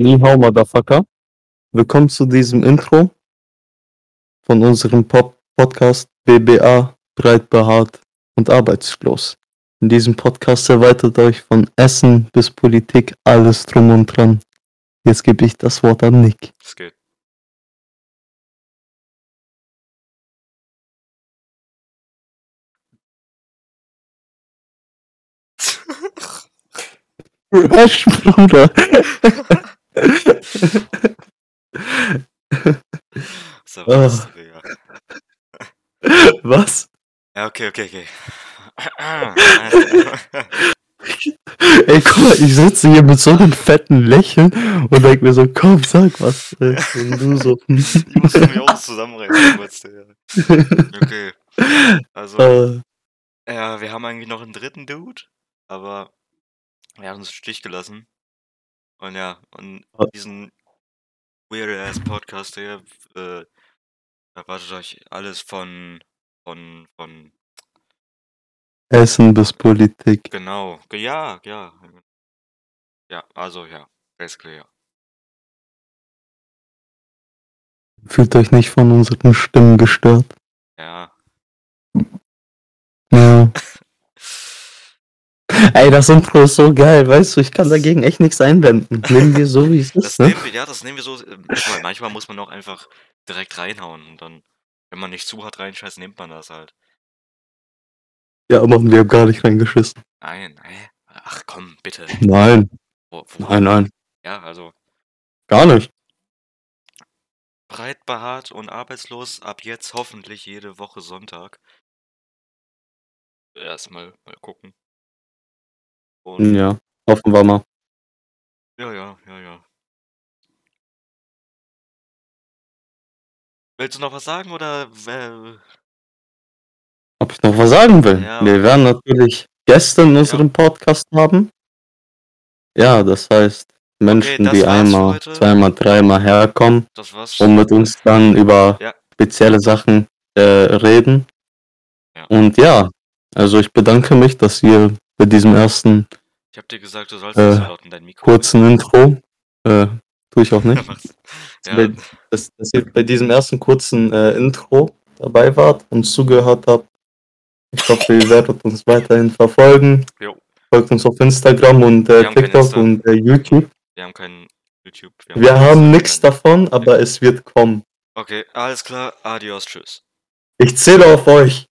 Ni hao, Motherfucker. Willkommen zu diesem Intro von unserem Pop Podcast BBA, breit behaart und arbeitslos. In diesem Podcast erweitert euch von Essen bis Politik alles drum und dran. Jetzt gebe ich das Wort an Nick. Es geht. Rush, Bruder. So, was, Digga. Was? Ja, okay, okay, okay. Ey, guck mal, ich sitze hier mit so einem fetten Lächeln und denk mir so, komm, sag was. Und du so. ich muss mich auch zusammenreißen kurz, Digga. Okay. Also, äh, ja, wir haben eigentlich noch einen dritten Dude, aber er hat uns im Stich gelassen. Und ja, und Ah. diesen weird-ass Podcast, der äh, erwartet euch alles von, von, von, Essen bis Politik. genau, ge- ja, ja. Ja, also ja, basically ja. Fühlt euch nicht von unseren Stimmen gestört. Ja, Ja. Ey, das Intro ist so geil, weißt du, ich kann dagegen echt nichts einwenden. Nehmen wir so, wie es das ist, ne? nehmen wir, ja, das nehmen wir so, äh, manchmal muss man auch einfach direkt reinhauen und dann, wenn man nicht zu hart reinscheißt, nimmt man das halt. Ja, Mann, wir haben gar nicht reingeschissen. Nein, hä? Ach komm, bitte. Nein, Wo, wo, nein, nein, Ja, also gar nicht. breit behaart und arbeitslos, ab jetzt hoffentlich jede Woche Sonntag. Erstmal mal gucken. Und Ja, hoffen wir mal. ja, ja, ja, ja. Willst du noch was sagen oder Ob ich noch was sagen will? Ja. Wir werden natürlich Gäste in unserem Podcast haben. Ja, das heißt Menschen, das die einmal, zweimal, dreimal herkommen und mit uns dann über Ja. spezielle Sachen äh, reden. Ja. Und ja, also ich bedanke mich, dass ihr bei diesem ersten Ich hab dir gesagt, du sollst Äh, nicht so laut in dein Mikro. kurzen Intro, äh, tue ich auch nicht, Mach's. bei, Ja, dass, dass ihr bei diesem ersten kurzen äh, Intro dabei wart und zugehört habt. Ich hoffe, ihr werdet uns weiterhin verfolgen. Jo. Folgt uns auf Instagram und äh, Wir haben TikTok Insta. und äh, YouTube. wir haben keinen YouTube. Wir haben Instagram. nichts davon, aber es wird kommen. Okay, alles klar. Adios, tschüss. Ich zähle auf euch.